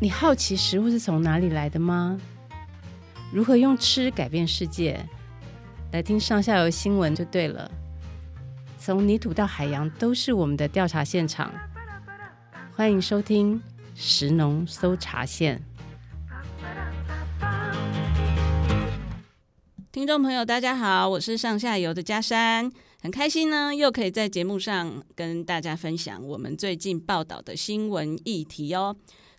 你好奇食物是从哪里来的吗？如何用吃改变世界？来听上下游新闻就对了。从泥土到海洋，都是我们的调查现场。欢迎收听食农搜查线。听众朋友，大家好，我是上下游的佳珊，很开心呢，又可以在节目上跟大家分享我们最近报道的新闻议题哦。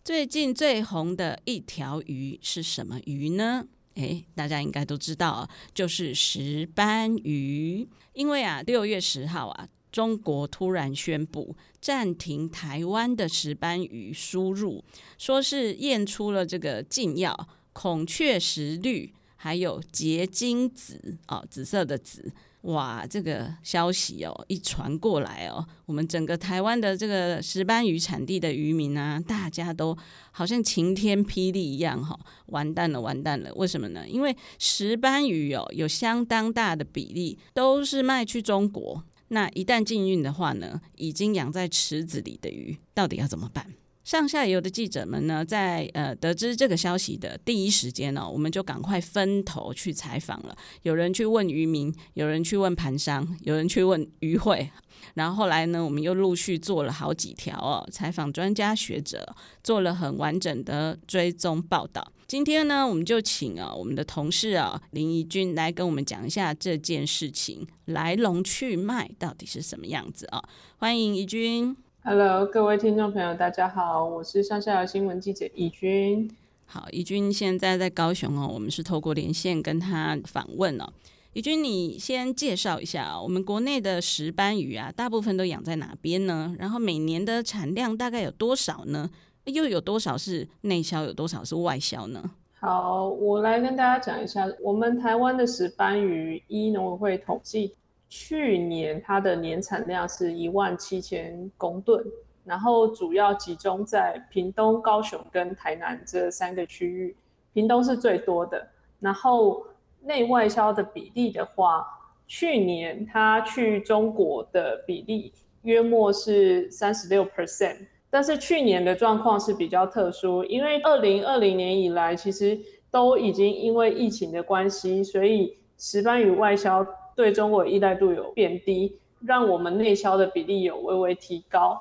最近最红的一条鱼是什么鱼呢？诶，大家应该都知道，就是石斑鱼。因为啊，六月十号啊，中国突然宣布暂停台湾的石斑鱼输入，说是验出了这个禁药孔雀石绿，还有结晶紫哦，紫色的紫。哇，这个消息哦，一传过来哦，我们整个台湾的这个石斑鱼产地的渔民啊，大家都好像晴天霹雳一样哈、哦，完蛋了，完蛋了！为什么呢？因为石斑鱼哦，有相当大的比例都是卖去中国，那一旦禁运的话呢，已经养在池子里的鱼，到底要怎么办？上下游的记者们呢，在呃得知这个消息的第一时间呢、哦，我们就赶快分头去采访了。有人去问渔民，有人去问盘商，有人去问渔会。然后后来呢，我们又陆续做了好几条哦，采访专家学者，做了很完整的追踪报道。今天呢，我们就请啊我们的同事啊林怡君来跟我们讲一下这件事情来龙去脉到底是什么样子啊。欢迎怡君。Hello，各位听众朋友，大家好，我是上下游新闻记者怡君。好，怡君现在在高雄哦，我们是透过连线跟他访问哦。怡君，你先介绍一下我们国内的石斑鱼啊，大部分都养在哪边呢？然后每年的产量大概有多少呢？又有多少是内销，有多少是外销呢？好，我来跟大家讲一下，我们台湾的石斑鱼，依农委会统计。去年它的年产量是一万七千公吨，然后主要集中在屏东、高雄跟台南这三个区域，屏东是最多的。然后内外销的比例的话，去年它去中国的比例约莫是三十六 percent，但是去年的状况是比较特殊，因为二零二零年以来其实都已经因为疫情的关系，所以石斑鱼外销。对中国依赖度有变低，让我们内销的比例有微微提高。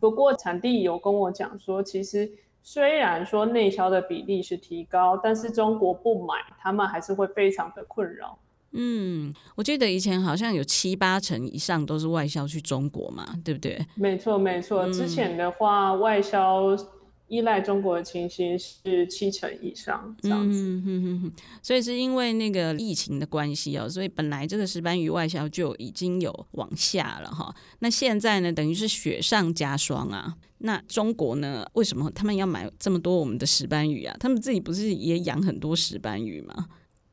不过产地有跟我讲说，其实虽然说内销的比例是提高，但是中国不买，他们还是会非常的困扰。嗯，我记得以前好像有七八成以上都是外销去中国嘛，对不对？没错，没错。之前的话，嗯、外销。依赖中国的情形是七成以上这样子，所以是因为那个疫情的关系哦，所以本来这个石斑鱼外销就已经有往下了哈。那现在呢，等于是雪上加霜啊。那中国呢，为什么他们要买这么多我们的石斑鱼啊？他们自己不是也养很多石斑鱼吗？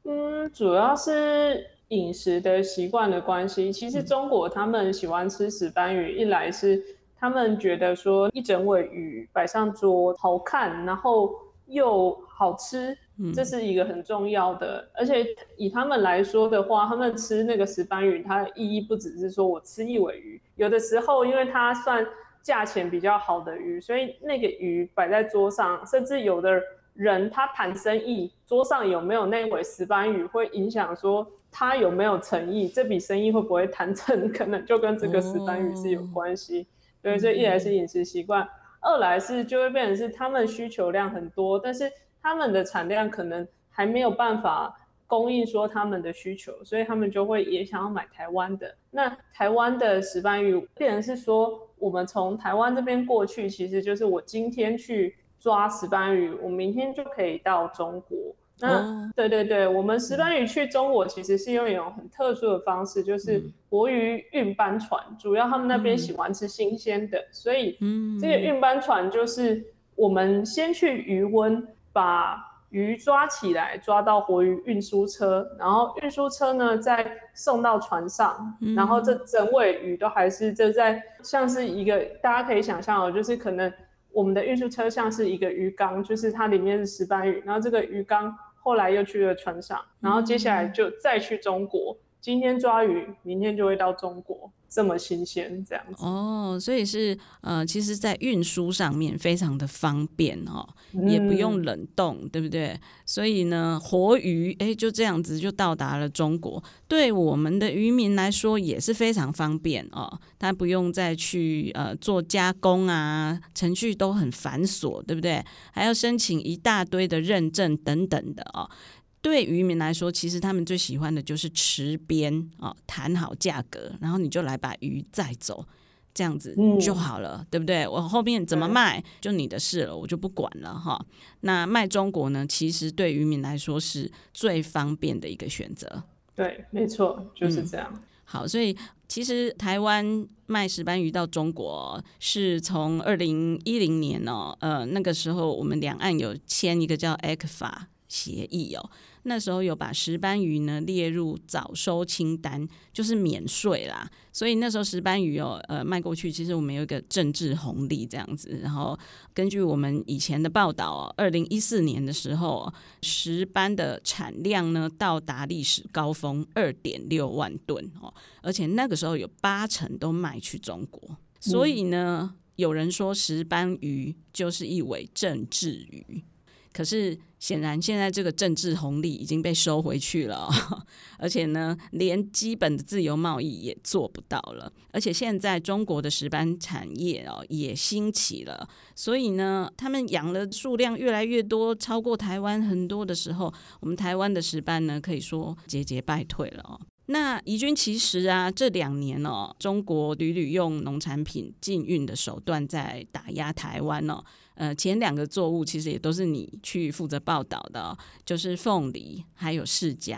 嗯，主要是饮食的习惯的关系。其实中国他们喜欢吃石斑鱼，一来是。他们觉得说一整尾鱼摆上桌好看，然后又好吃，这是一个很重要的。嗯。而且以他们来说的话，他们吃那个石斑鱼，它的意义不只是说我吃一尾鱼，有的时候因为它算价钱比较好的鱼，所以那个鱼摆在桌上，甚至有的人他谈生意，桌上有没有那尾石斑鱼，会影响说他有没有诚意，这笔生意会不会谈成，可能就跟这个石斑鱼是有关系。所以这一来是饮食习惯，二来是就会变成是他们需求量很多，但是他们的产量可能还没有办法供应说他们的需求，所以他们就会也想要买台湾的。那台湾的石斑鱼，变成是说我们从台湾这边过去，其实就是我今天去抓石斑鱼，我明天就可以到中国。那对对对，我们石斑鱼去中国其实是用一种很特殊的方式，就是活鱼运班船，主要他们那边喜欢吃新鲜的，所以这个运班船就是我们先去鱼温把鱼抓起来，抓到活鱼运输车，然后运输车呢再送到船上，然后这整尾鱼都还是就在像是一个大家可以想象哦，就是可能我们的运输车像是一个鱼缸，就是它里面是石斑鱼，然后这个鱼缸。后来又去了船上，然后接下来就再去中国，今天抓鱼，明天就会到中国。这么新鲜这样子哦，所以是呃，其实，在运输上面非常的方便哦，也不用冷冻，对不对？所以呢，活鱼哎，就这样子就到达了中国，对我们的渔民来说也是非常方便哦，他不用再去呃做加工啊，程序都很繁琐，对不对？还要申请一大堆的认证等等的哦。对渔民来说，其实他们最喜欢的就是池边啊，谈好价格，然后你就来把鱼载走，这样子就好了，嗯、对不对？我后面怎么卖就你的事了，我就不管了哈。那卖中国呢，其实对渔民来说是最方便的一个选择。对，没错，就是这样。嗯、好，所以其实台湾卖石斑鱼到中国是从二零一零年哦，呃，那个时候我们两岸有签一个叫 ECFA 协议哦。那时候有把石斑鱼呢列入早收清单，就是免税啦。所以那时候石斑鱼哦，呃，卖过去，其实我们有一个政治红利这样子。然后根据我们以前的报道哦，二零一四年的时候，石斑的产量呢到达历史高峰二点六万吨哦，而且那个时候有八成都卖去中国。所以呢，有人说石斑鱼就是一尾政治鱼。可是显然，现在这个政治红利已经被收回去了，而且呢，连基本的自由贸易也做不到了。而且现在中国的石斑产业哦也兴起了，所以呢，他们养的数量越来越多，超过台湾很多的时候，我们台湾的石斑呢可以说节节败退了哦。那怡君其实啊，这两年哦，中国屡屡用农产品禁运的手段在打压台湾哦。呃，前两个作物其实也都是你去负责报道的，就是凤梨还有释迦。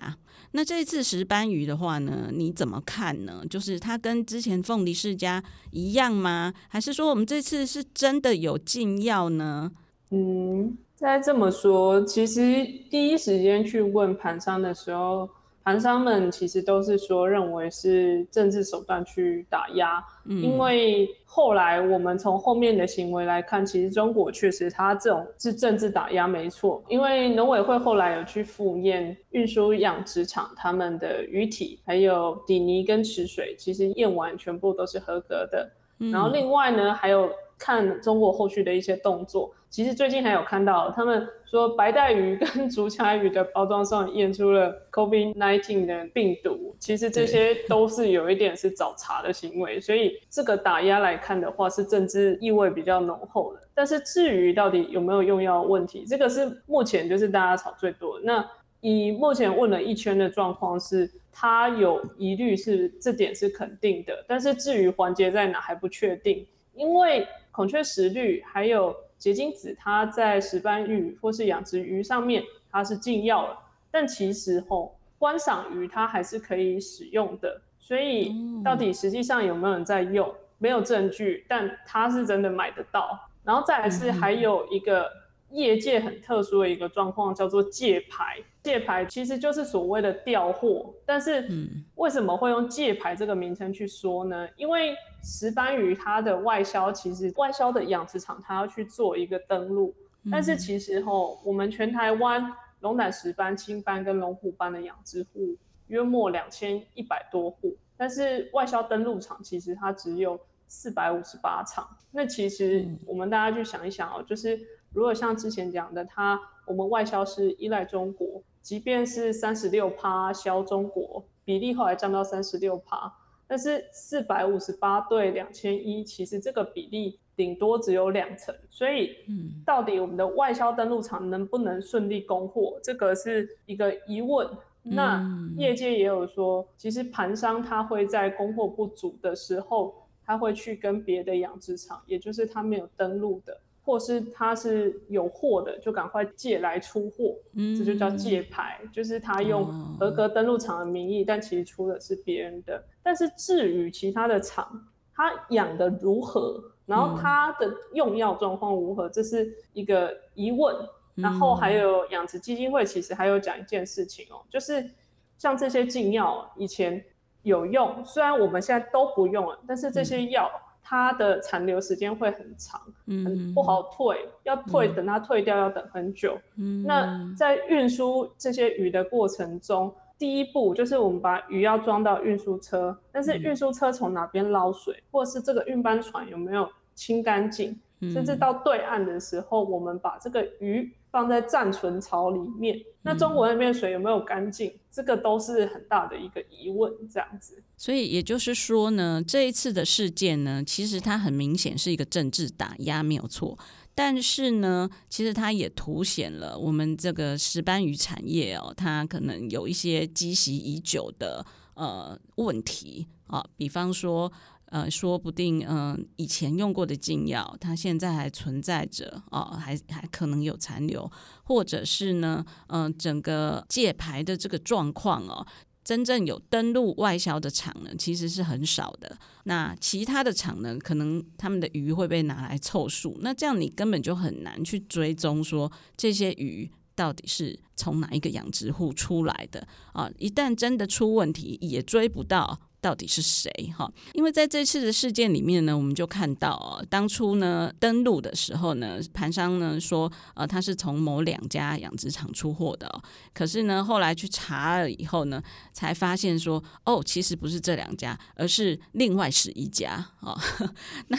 那这次石斑鱼的话呢，你怎么看呢？就是它跟之前凤梨释迦一样吗？还是说我们这次是真的有禁药呢？嗯，再这么说，其实第一时间去问盘商的时候。盘商们其实都是说，认为是政治手段去打压，嗯，因为后来我们从后面的行为来看，其实中国确实它这种是政治打压没错，因为农委会后来有去复验运输养殖场他们的鱼体，还有底泥跟池水，其实验完全部都是合格的。嗯，然后另外呢，还有看中国后续的一些动作。其实最近还有看到，他们说白带鱼跟 竹荚鱼的包装上验出了 COVID-19 的病毒，其实这些都是有一点是找茬的行为，所以这个打压来看的话，是政治意味比较浓厚的。但是至于到底有没有用药问题，这个是目前就是大家吵最多的。那以目前问了一圈的状况是，它有疑虑是这点是肯定的，但是至于环节在哪还不确定，因为孔雀石绿还有。结晶子它在石斑鱼或是养殖鱼上面，它是禁药了，但其实吼观赏鱼它还是可以使用的，所以到底实际上有没有人在用，没有证据，但它是真的买得到。然后再来是还有一个。业界很特殊的一个状况叫做借牌，借牌其实就是所谓的调货，但是为什么会用借牌这个名称去说呢？因为石斑鱼它的外销，其实外销的养殖场它要去做一个登录，但是其实吼，我们全台湾龙胆石斑、青斑跟龙虎斑的养殖户约莫两千一百多户，但是外销登录场其实它只有四百五十八场，那其实我们大家去想一想哦，就是。如果像之前讲的，它我们外销是依赖中国，即便是三十六趴销中国，比例后来降到三十六趴，但是四百五十八对两千一，其实这个比例顶多只有两成，所以，到底我们的外销登陆场能不能顺利供货，这个是一个疑问。那业界也有说，其实盘商他会在供货不足的时候，他会去跟别的养殖场，也就是他没有登录的。或是他是有货的，就赶快借来出货，嗯，这就叫借牌，就是他用合格登录场的名义，哦，但其实出的是别人的。但是至于其他的厂，他养的如何，然后他的用药状况如何，这是一个疑问。然后还有养殖基金会其实还有讲一件事情哦，就是像这些禁药以前有用，虽然我们现在都不用了，但是这些药。它的残留时间会很长，很不好退，嗯、要退等它退掉要等很久。嗯、那在运输这些鱼的过程中，第一步就是我们把鱼要装到运输车，但是运输车从哪边捞水，嗯、或是这个运搬船有没有清干净，嗯、甚至到对岸的时候，我们把这个鱼放在暂存槽里面，那中国那边水有没有干净，这个都是很大的一个疑问。这样子，所以也就是说呢，这一次的事件呢，其实它很明显是一个政治打压，没有错。但是呢，其实它也凸显了我们这个石斑鱼产业哦，它可能有一些积习已久的呃问题啊，比方说呃，说不定嗯、以前用过的禁药，它现在还存在着哦，还还可能有残留，或者是呢，嗯、整个戒牌的这个状况哦。真正有登录外销的厂呢，其实是很少的。那其他的厂呢，可能他们的鱼会被拿来凑数。那这样你根本就很难去追踪说这些鱼到底是从哪一个养殖户出来的啊。一旦真的出问题，也追不到。到底是谁哈？因为在这次的事件里面呢，我们就看到哦，当初呢登录的时候呢，盘商呢说呃他是从某两家养殖场出货的，可是呢后来去查了以后呢，才发现说哦其实不是这两家，而是另外十一家哦。那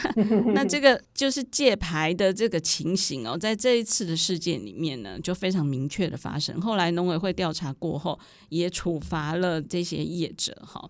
那这个就是借牌的这个情形哦，在这一次的事件里面呢，就非常明确的发生。后来农委会调查过后，也处罚了这些业者哈。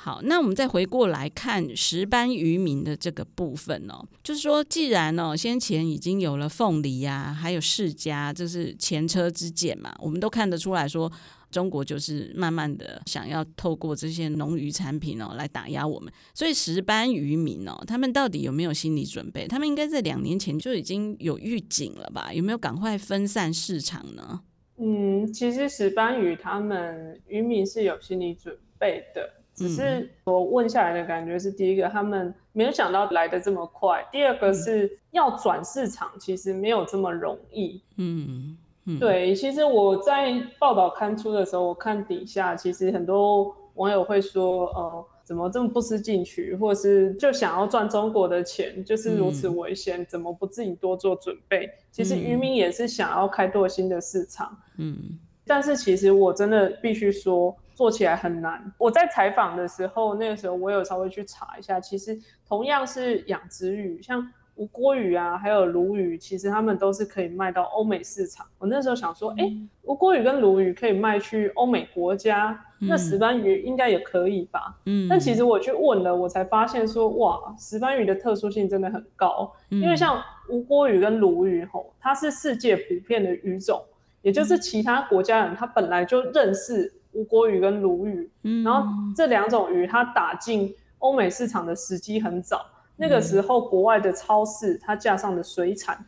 好，那我们再回过来看石斑渔民的这个部分哦，就是说，既然哦先前已经有了凤梨呀、啊，还有释迦，这是前车之鉴嘛，我们都看得出来说，中国就是慢慢的想要透过这些农渔产品哦来打压我们，所以石斑渔民哦，他们到底有没有心理准备？他们应该在两年前就已经有预警了吧？有没有赶快分散市场呢？嗯，其实石斑鱼他们渔民是有心理准备的。只是我问下来的感觉是，第一个他们没有想到来的这么快，第二个是要转市场，其实没有这么容易。嗯，嗯对，其实我在报道刊出的时候，我看底下其实很多网友会说，呃，怎么这么不思进取，或者是就想要赚中国的钱，就是如此危险，嗯、怎么不自己多做准备？其实渔民也是想要开拓新的市场。嗯，但是其实我真的必须说。做起来很难。我在采访的时候，那个时候我有稍微去查一下，其实同样是养殖鱼，像吴郭鱼啊，还有鲈鱼，其实他们都是可以卖到欧美市场。我那时候想说，哎、欸，吴郭鱼跟鲈鱼可以卖去欧美国家，那石斑鱼应该也可以吧？嗯。但其实我去问了，我才发现说，哇，石斑鱼的特殊性真的很高，因为像吴郭鱼跟鲈鱼吼，它是世界普遍的鱼种，也就是其他国家人他本来就认识。吴锅鱼跟鲈鱼，嗯、然后这两种鱼它打进欧美市场的时机很早，嗯、那个时候国外的超市它架上的水产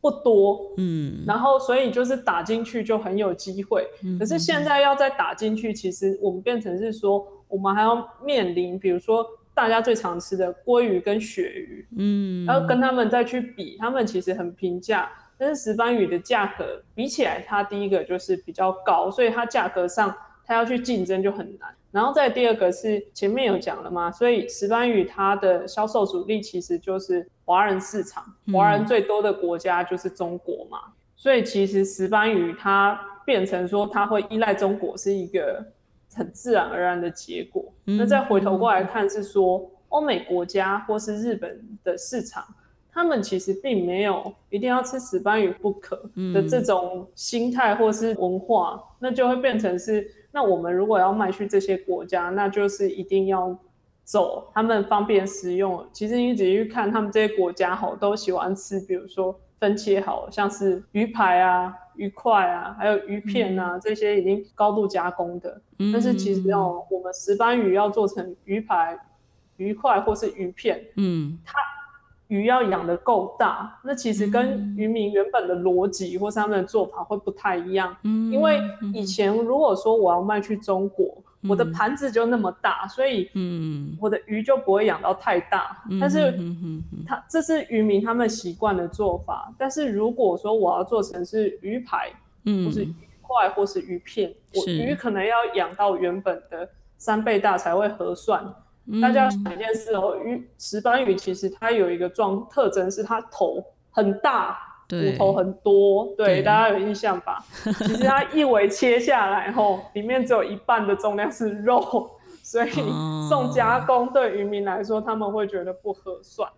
不多，嗯，然后所以就是打进去就很有机会。嗯、可是现在要再打进去，其实我们变成是说，我们还要面临，比如说大家最常吃的鲑鱼跟鳕鱼，嗯，然后跟他们再去比，他们其实很平价。但是石斑鱼的价格比起来，它第一个就是比较高，所以它价格上它要去竞争就很难。然后再第二个是前面有讲了嘛，所以石斑鱼它的销售主力其实就是华人市场，华人最多的国家就是中国嘛。嗯、所以其实石斑鱼它变成说它会依赖中国是一个很自然而然的结果。嗯、那再回头过来看是说欧美国家或是日本的市场。他们其实并没有一定要吃石斑鱼不可的这种心态或是文化，嗯、那就会变成是，那我们如果要卖去这些国家，那就是一定要走他们方便食用。其实你仔细去看，他们这些国家吼都喜欢吃，比如说分切好像是鱼排啊、鱼块啊，还有鱼片啊、嗯、这些已经高度加工的。嗯、但是其实哦，我们石斑鱼要做成鱼排、鱼块或是鱼片，嗯，它。鱼要养得够大，那其实跟渔民原本的逻辑或是他们的做法会不太一样。嗯，因为以前如果说我要卖去中国，嗯、我的盘子就那么大，所以嗯，我的鱼就不会养到太大。嗯、但是他这是渔民他们习惯的做法。但是如果说我要做成是鱼排，嗯，或是鱼块或是鱼片，我鱼可能要养到原本的三倍大才会合算。大家要想一件事哦，鱼石斑鱼其实它有一个状特征是它头很大，骨头很多，对，大家有印象吧？其实它一尾切下来后，里面只有一半的重量是肉，所以送加工对渔民来说，他们会觉得不合算。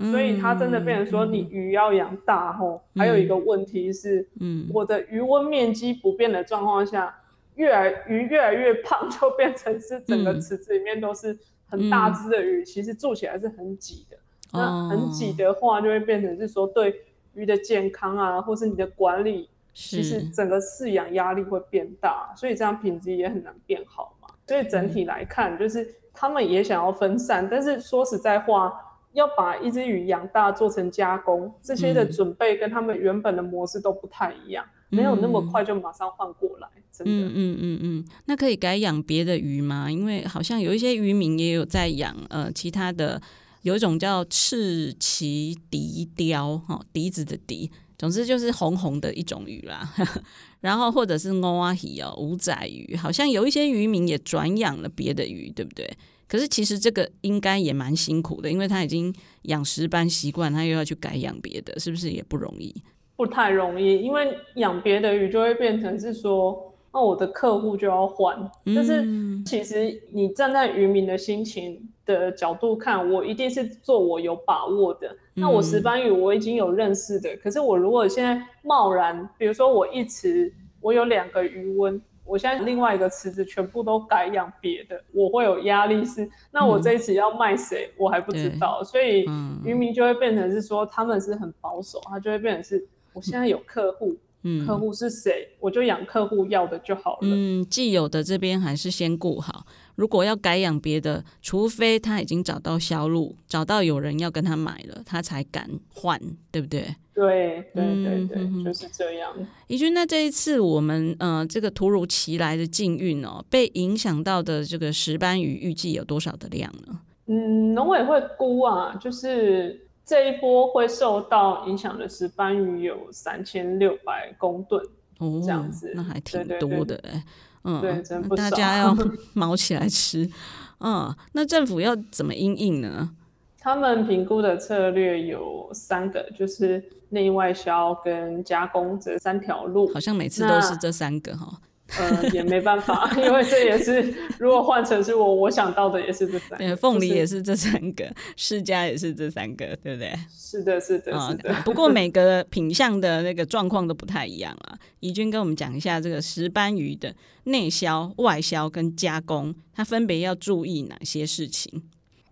嗯、所以它真的变成说，你鱼要养大后、嗯，还有一个问题是，嗯，我的鱼温面积不变的状况下，越来鱼越来越胖，就变成是整个池子里面都是很大只的鱼、嗯，其实住起来是很挤的。嗯、那很挤的话，就会变成是说对鱼的健康啊，或是你的管理，其实整个饲养压力会变大，所以这样品质也很难变好嘛。所以整体来看，就是他们也想要分散，但是说实在话。要把一只鱼养大做成加工，这些的准备跟他们原本的模式都不太一样，嗯、没有那么快就马上换过来。真的，嗯嗯嗯嗯，那可以改养别的鱼吗？因为好像有一些渔民也有在养呃其他的，有一种叫赤鳍笛鯛，哈、哦，笛子的笛，总之就是红红的一种鱼啦。然后或者是欧阿鱼哦，五仔鱼，好像有一些渔民也转养了别的鱼，对不对？可是其实这个应该也蛮辛苦的，因为他已经养石斑习惯，他又要去改养别的，是不是也不容易？不太容易，因为养别的鱼就会变成是说，那我的客户就要换。但是其实你站在渔民的心情的角度看，我一定是做我有把握的。那我石斑鱼我已经有认识的，可是我如果现在贸然，比如说我一池我有两个鱼温。我现在另外一个池子全部都改养别的，我会有压力是，那我这一次要卖谁、嗯，我还不知道，所以渔民就会变成是说他们是很保守，他就会变成是，我现在有客户。嗯，客户是谁，我就养客户要的就好了。嗯，既有的这边还是先顾好。如果要改养别的，除非他已经找到销路，找到有人要跟他买了，他才敢换，对不对？对对对对、嗯，就是这样。怡君，那这一次我们呃这个突如其来的禁运哦，被影响到的这个石斑鱼预计有多少的量呢？嗯，农委会估啊，就是。这一波会受到影响的是斑鱼有三千六百公吨，哦，这样子，那还挺多的哎，嗯，对，真不，大家要 毛起来吃，嗯，那政府要怎么因应呢？他们评估的策略有三个，就是内外销跟加工这三条路，好像每次都是这三个哈。呃，也没办法，因为这也是如果换成是我，我想到的也是这三个。凤梨也是这三个，释迦也是这三个，对不对？是的，是的，是的。不过每个品相的那个状况都不太一样啊。怡君跟我们讲一下这个石斑鱼的内销、外销跟加工，它分别要注意哪些事情？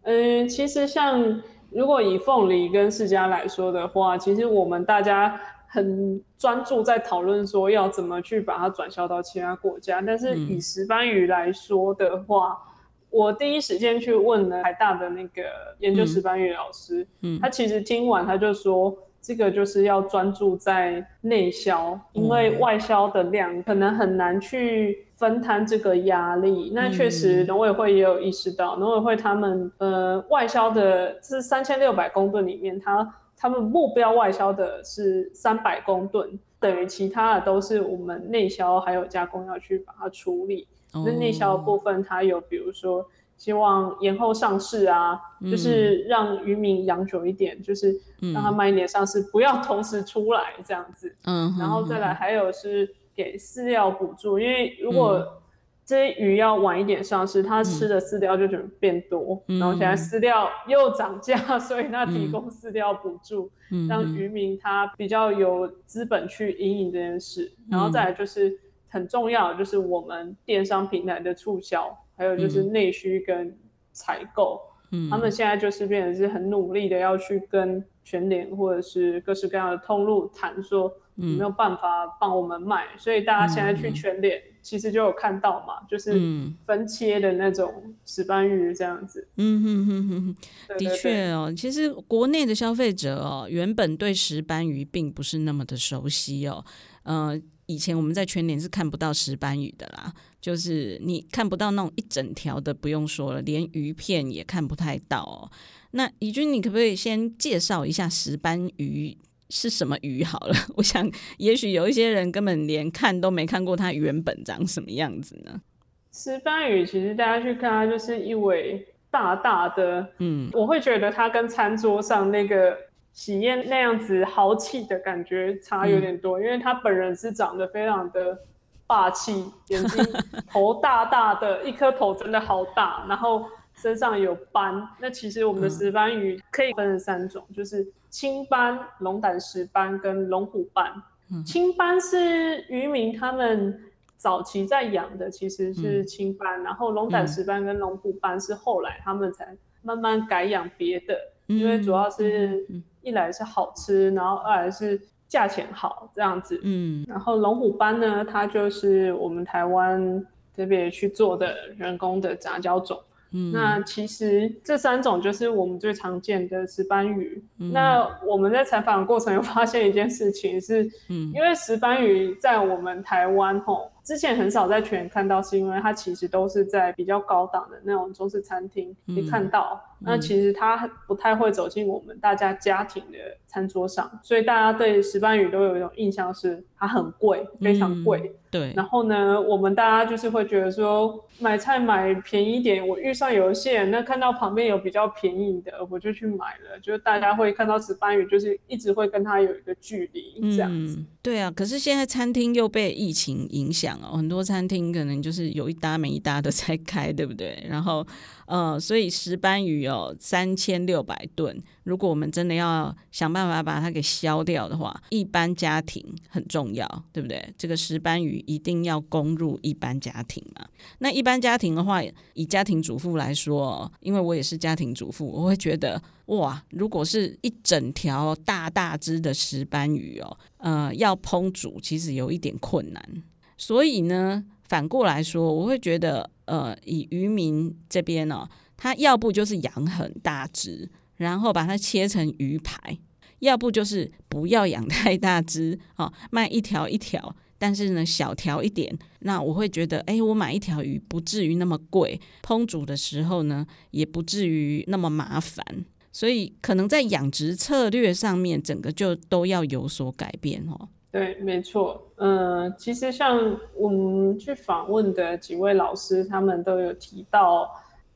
嗯，其实像如果以凤梨跟释迦来说的话，其实我们大家。很专注在讨论说要怎么去把它转销到其他国家，但是以石斑鱼来说的话，嗯，我第一时间去问了台大的那个研究石斑鱼老师，嗯，他其实听完他就说，这个就是要专注在内销，因为外销的量可能很难去分摊这个压力。那确实农委会也有意识到，农委会他们呃外销的是三千六百公吨里面，它。他们目标外销的是三百公吨，等于其他的都是我们内销还有加工要去把它处理。那、oh. 内销的部分，它有比如说希望延后上市啊，嗯、就是让渔民养久一点，就是让它慢一点上市，嗯、不要同时出来这样子。嗯，然后再来还有是给饲料补助，因为如果、嗯这些鱼要晚一点上市，它吃的饲料就准备变多，嗯，然后现在饲料又涨价，所以它提供饲料补助，嗯，让渔民他比较有资本去经营这件事，嗯。然后再来就是很重要的，就是我们电商平台的促销，还有就是内需跟采购，嗯，他们现在就是变成是很努力的要去跟全联或者是各式各样的通路谈说，有没有办法帮我们卖，嗯，所以大家现在去全联。其实就有看到嘛，就是分切的那种石斑鱼这样子。嗯哼哼哼哼，的确哦。其实国内的消费者哦，原本对石斑鱼并不是那么的熟悉哦。呃，以前我们在全年是看不到石斑鱼的啦，就是你看不到那种一整条的，不用说了，连鱼片也看不太到哦。那怡君，你可不可以先介绍一下石斑鱼？是什么鱼好了？我想，也许有一些人根本连看都没看过它原本长什么样子呢。石斑鱼其实大家去看它，就是一尾大大的，嗯，我会觉得它跟餐桌上那个喜宴那样子豪气的感觉差有点多，嗯、因为他本人是长得非常的霸气，眼睛头大大的，一颗头真的好大，然后身上有斑。那其实我们的石斑鱼可以分成三种，嗯、就是青斑、龙胆石斑跟龙虎斑。嗯、青斑是渔民他们早期在养的，其实是青斑，嗯、然后龙胆石斑跟龙虎斑是后来他们才慢慢改养别的，嗯、因为主要是。一来是好吃，然后二来是价钱好这样子。嗯，然后龙虎斑呢，它就是我们台湾这边去做的人工的杂交种。嗯，那其实这三种就是我们最常见的石斑鱼。嗯、那我们在采访的过程有发现一件事情是，嗯，因为石斑鱼在我们台湾吼。之前很少在全看到，是因为它其实都是在比较高档的那种中式餐厅可以看到。嗯、那其实它不太会走进我们大家家庭的餐桌上，所以大家对石斑鱼都有一种印象是它很贵，非常贵。嗯、对。然后呢，我们大家就是会觉得说，买菜买便宜一点，我预算有限，那看到旁边有比较便宜的，我就去买了。就是大家会看到石斑鱼，就是一直会跟它有一个距离这样子。嗯对啊，可是现在餐厅又被疫情影响哦，很多餐厅可能就是有一搭没一搭的在开，对不对？然后，呃，所以石斑鱼哦，三千六百吨，如果我们真的要想办法把它给消掉的话，一般家庭很重要，对不对？这个石斑鱼一定要攻入一般家庭嘛。那一般家庭的话，以家庭主妇来说，因为我也是家庭主妇，我会觉得。哇，如果是一整条大大只的石斑鱼哦，呃，要烹煮其实有一点困难。所以呢，反过来说，我会觉得，呃，以渔民这边哦，他要不就是养很大只，然后把它切成鱼排；要不就是不要养太大只，哦，卖一条一条，但是呢，小条一点。那我会觉得，哎，我买一条鱼不至于那么贵，烹煮的时候呢，也不至于那么麻烦。所以可能在养殖策略上面，整个就都要有所改变哦。对，没错。嗯、其实像我们去访问的几位老师，他们都有提到，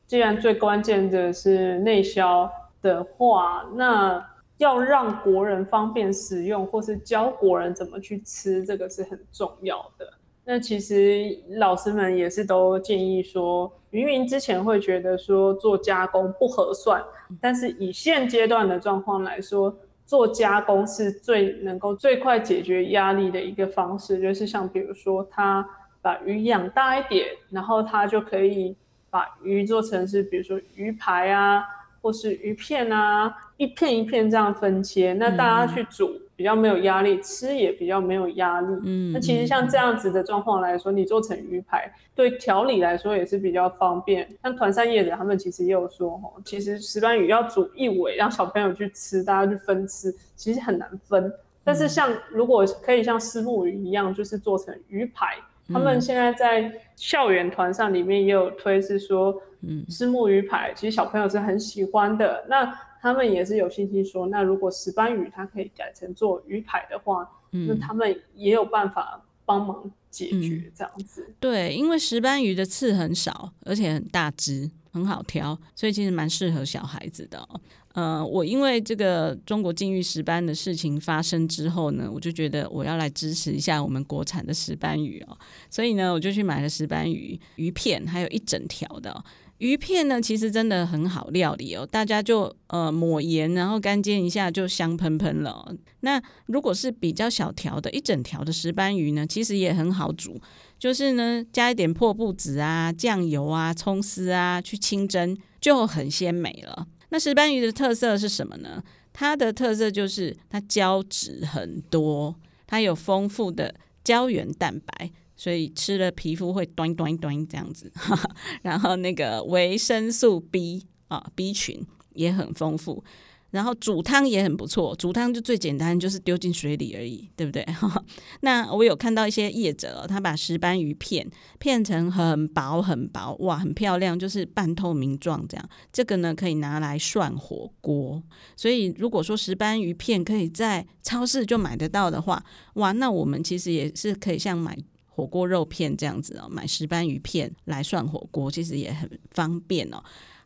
既然最关键的是内销的话，那要让国人方便使用，或是教国人怎么去吃，这个是很重要的。那其实老师们也是都建议说，渔民之前会觉得说做加工不合算，但是以现阶段的状况来说，做加工是最能够最快解决压力的一个方式，就是像比如说他把鱼养大一点，然后他就可以把鱼做成是比如说鱼排啊，或是鱼片啊，一片一片这样分切，那大家去煮。嗯比较没有压力，吃也比较没有压力。嗯，那其实像这样子的状况来说，你做成鱼排，对调理来说也是比较方便。像团山业者他们其实也有说，哦，其实石斑鱼要煮一尾，让小朋友去吃，大家去分吃，其实很难分。但是像如果可以像虱目鱼一样，就是做成鱼排，他们现在在校园团上里面也有推，是说，嗯，是木鱼排，其实小朋友是很喜欢的。那他们也是有信心说，那如果石斑鱼它可以改成做鱼排的话，嗯、那他们也有办法帮忙解决这样子。嗯、对，因为石斑鱼的刺很少，而且很大只，很好挑，所以其实蛮适合小孩子的、哦。呃，我因为这个中国禁运石斑的事情发生之后呢，我就觉得我要来支持一下我们国产的石斑鱼哦，所以呢，我就去买了石斑鱼鱼片，还有一整条的、鱼片呢，其实真的很好料理哦，大家就呃抹盐，然后干煎一下就香喷喷了。那如果是比较小条的，一整条的石斑鱼呢，其实也很好煮，就是呢加一点破布子啊、酱油啊、葱丝啊去清蒸，就很鲜美了。那石斑鱼的特色是什么呢？它的特色就是它胶质很多，它有丰富的胶原蛋白。所以吃了皮肤会端端端这样子，然后那个维生素 B 啊 B 群也很丰富，然后煮汤也很不错，煮汤就最简单，就是丢进水里而已，对不对？那我有看到一些业者，他把石斑鱼片片成很薄很薄，哇，很漂亮，就是半透明状这样。这个呢可以拿来涮火锅，所以如果说石斑鱼片可以在超市就买得到的话，哇，那我们其实也是可以像买。火锅肉片这样子哦，买石斑鱼片来涮火锅，其实也很方便哦。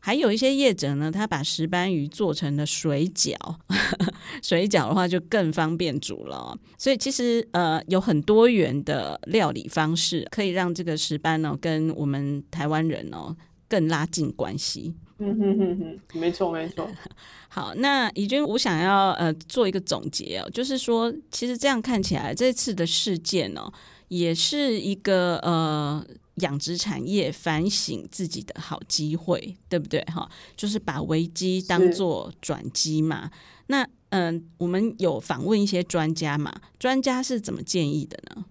还有一些业者呢，他把石斑鱼做成了水饺，水饺的话就更方便煮了。所以其实呃有很多元的料理方式，可以让这个石斑呢跟我们台湾人哦更拉近关系。嗯哼哼哼，没错没错。好，那怡君，我想要呃做一个总结哦，就是说，其实这样看起来，这次的事件哦，也是一个呃养殖产业反省自己的好机会，对不对？哈，就是把危机当做转机嘛。那嗯、我们有访问一些专家嘛，专家是怎么建议的呢？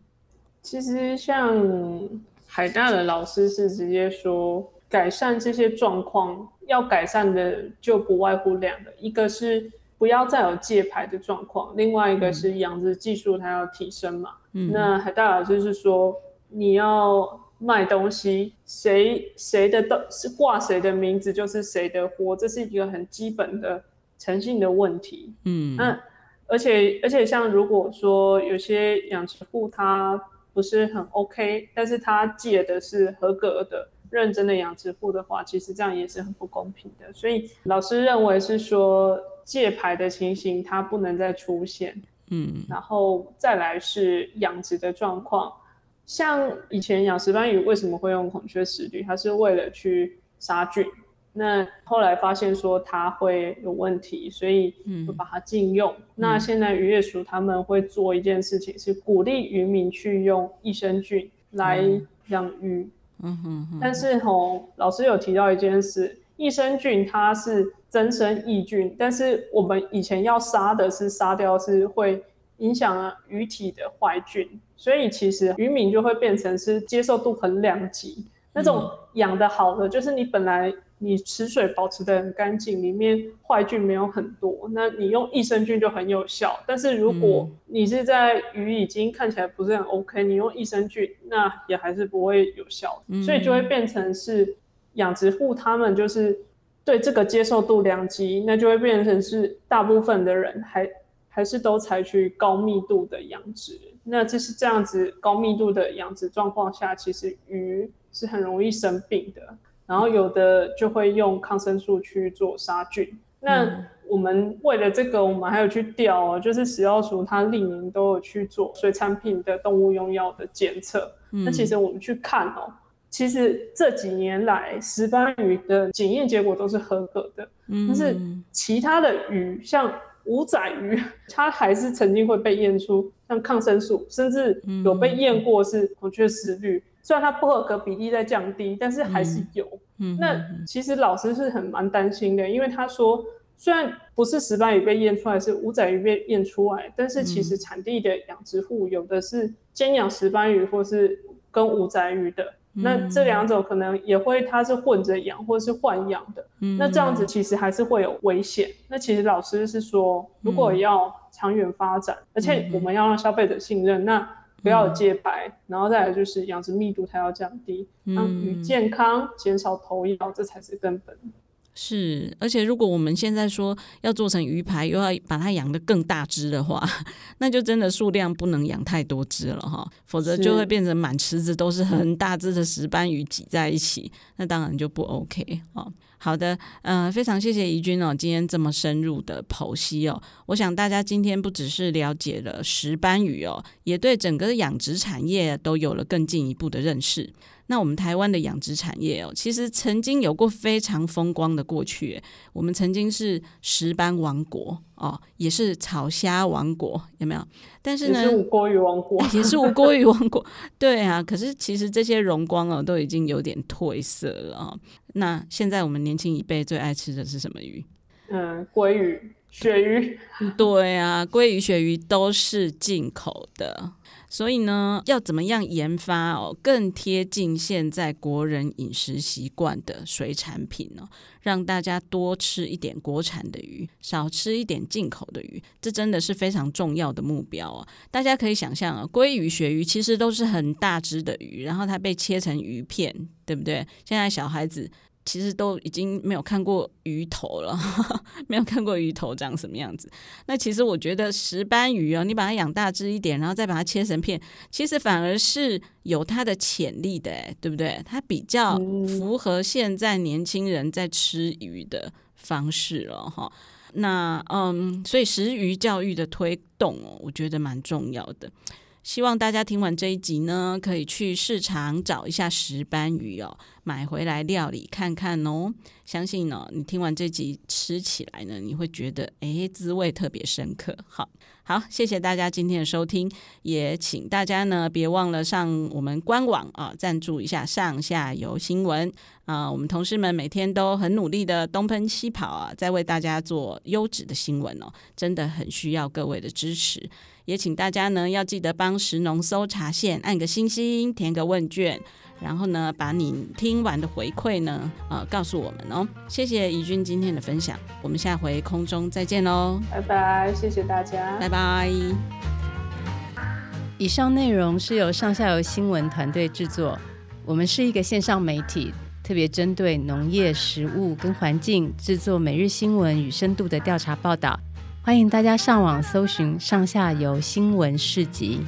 其实像海大的老师是直接说。改善这些状况，要改善的就不外乎两个，一个是不要再有借牌的状况，另外一个是养殖技术它要提升嘛。那海大老师是说，你要卖东西，谁谁的都是挂谁的名字就是谁的货，这是一个很基本的诚信的问题。嗯，那而且而且像如果说有些养殖户他不是很 OK，但是他借的是合格的。认真的养殖户的话，其实这样也是很不公平的。所以老师认为是说借牌的情形它不能再出现。嗯，然后再来是养殖的状况，像以前养石斑鱼为什么会用孔雀石绿？它是为了去杀菌。那后来发现说它会有问题，所以就把它禁用。嗯、那现在渔业署他们会做一件事情，是鼓励渔民去用益生菌来养鱼。嗯哼哼，但是吼，老师有提到一件事，益生菌它是增生益菌，但是我们以前要杀的是杀掉是会影响鱼体的坏菌，所以其实渔民就会变成是接受度很两极，那种养的好的就是你本来。你池水保持得很干净，里面坏菌没有很多，那你用益生菌就很有效。但是如果你是在鱼已经看起来不是很 OK，你用益生菌，那也还是不会有效，所以就会变成是养殖户他们就是对这个接受度两极，那就会变成是大部分的人还还是都采取高密度的养殖。那这是这样子高密度的养殖状况下，其实鱼是很容易生病的。然后有的就会用抗生素去做杀菌。那我们为了这个，我们还有去调哦，就是食药署它历年都有去做水产品的动物用药的检测。那其实我们去看哦，其实这几年来石斑鱼的检验结果都是合格的。但是其他的鱼，像五仔鱼，它还是曾经会被验出像抗生素，甚至有被验过是孔雀石绿。虽然它不合格比例在降低，但是还是有。嗯，那其实老师是很蛮担心的，因为他说，虽然不是石斑鱼被验出来，是五仔鱼被验出来，但是其实产地的养殖户有的是兼养石斑鱼，或是跟五仔鱼的。嗯、那这两种可能也会，它是混着养或者是换养的。嗯，那这样子其实还是会有危险。那其实老师是说，如果要长远发展，而且我们要让消费者信任，那。不要有借牌，嗯、然后再来就是养殖密度它要降低，让鱼健康，减少投药，这才是根本。是，而且如果我们现在说要做成鱼排，又要把它养得更大只的话，那就真的数量不能养太多只了哈，否则就会变成满池子都是很大只的石斑鱼挤在一起，那当然就不 OK 哦。好的，嗯、呃，非常谢谢怡君哦，今天这么深入的剖析哦，我想大家今天不只是了解了石斑鱼哦，也对整个养殖产业都有了更进一步的认识。那我们台湾的养殖产业哦，其实曾经有过非常风光的过去。我们曾经是石斑王国哦，也是草虾王国，有没有？但是呢，也是无锅鱼王国，也是吴郭鱼王国。对啊，可是其实这些荣光哦，都已经有点褪色了哦。那现在我们年轻一辈最爱吃的是什么鱼？嗯，鲑鱼、鳕鱼。对啊，鲑鱼、鳕鱼都是进口的。所以呢，要怎么样研发哦，更贴近现在国人饮食习惯的水产品呢？让大家多吃一点国产的鱼，少吃一点进口的鱼，这真的是非常重要的目标哦。大家可以想象啊，鲑鱼、鳕鱼其实都是很大只的鱼，然后它被切成鱼片，对不对？现在小孩子其实都已经没有看过鱼头了，没有看过鱼头长什么样子。那其实我觉得石斑鱼哦，你把它养大只一点，然后再把它切成片，其实反而是有它的潜力的，哎，对不对？它比较符合现在年轻人在吃鱼的方式了，哈。那嗯，所以食鱼教育的推动哦，我觉得蛮重要的。希望大家听完这一集呢，可以去市场找一下石斑鱼哦，买回来料理看看哦。相信呢，你听完这集吃起来呢，你会觉得诶，滋味特别深刻。好，好，谢谢大家今天的收听，也请大家呢别忘了上我们官网啊，赞助一下上下游新闻啊。我们同事们每天都很努力的东奔西跑啊，在为大家做优质的新闻哦，真的很需要各位的支持。也请大家呢要记得帮石农搜查线按个星星，填个问卷，然后呢把你听完的回馈呢呃告诉我们哦。谢谢怡君今天的分享，我们下回空中再见喽，拜拜，谢谢大家，拜拜。以上内容是由上下游新闻团队制作，我们是一个线上媒体，特别针对农业、食物跟环境制作每日新闻与深度的调查报道。欢迎大家上网搜寻上下游新闻市集。